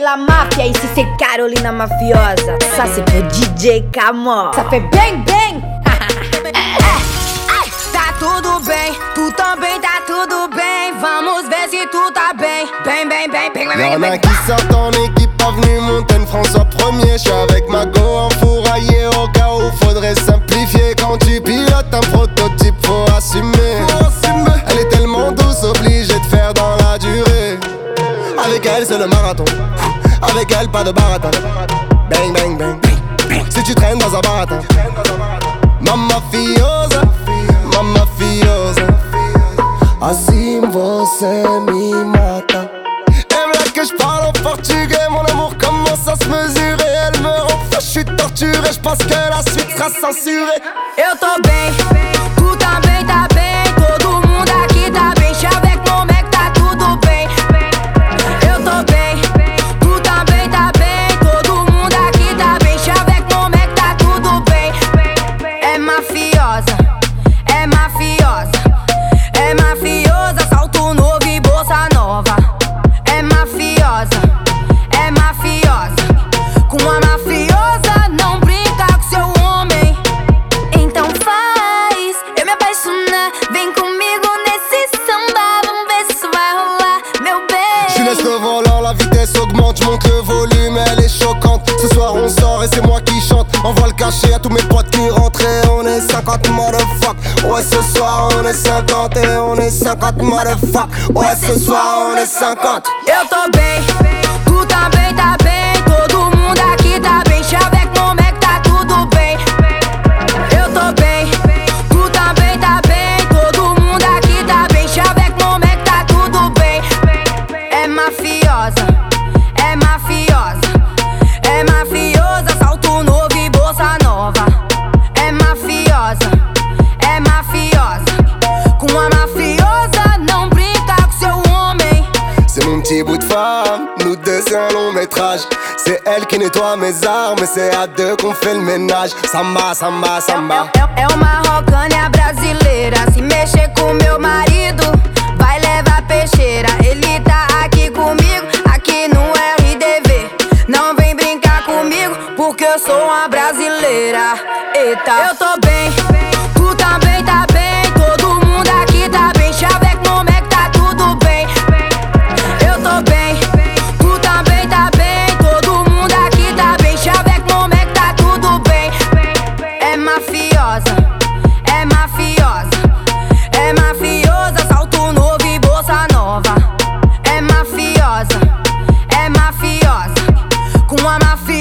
La Máfia e se ser Carolina Mafiosa. Só se for DJ Camó. Só foi bem, bem. Tá tudo bem, tu também tá tudo bem. Vamos ver se tu tá bem. Bem, bem, bem, bem, bem, bem. Y'en a qui sortent en équipe avenue Montaigne, François premier. J'suis avec ma go enfouraillé Avec elle, c'est le marathon. Avec elle, pas de baratin. Bang, bang, bang. Si tu traînes dans un baratin. Mamma fiosa, mamma fiosa. Assim você me mata. Elle là que je parle en portugais, mon amour commence à se mesurer. Elle me rend je suis torturé, je pense que la suite sera censurée. Eu tô bem, mafiosa, é mafiosa, é mafiosa. Salto novo e bolsa nova. É mafiosa, é mafiosa. Com a mafiosa, não brinca com seu homem. Então faz eu me apaixonar. Vem comigo nesse samba. Vamos ver se vai rolar, meu Je laisse bem. le volant, la vitesse augmente, monte le volume, elle est choquante. Ce soir on sort et c'est moi qui chante. Envoie le cachet à tous mes potes qui rentrent et on est 50 motherfuck. Ouais, ce soir on est 50 et on est 50 motherfuck. Ouais, ce soir on est 50. Eu tô bem, tu também tá femme, nous deux c'est un long métrage. C'est elle qui nettoie mes armes c'est à deux qu'on fait le ménage. Samba, samba, samba. É, é uma rocânia brasileira. Se mexer com meu marido, vai levar peixeira. Ele tá aqui comigo, aqui no RDV. Não vem brincar comigo, porque eu sou uma brasileira. Eita, eu tô bem, on my feet.